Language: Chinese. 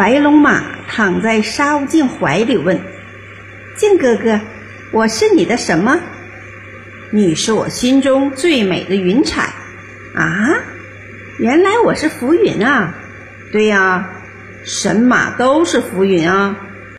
白龙马躺在沙悟净怀里问：“净哥哥，我是你的什么？”“你是我心中最美的云彩。”“啊，原来我是浮云啊！”“对呀，神马都是浮云啊。”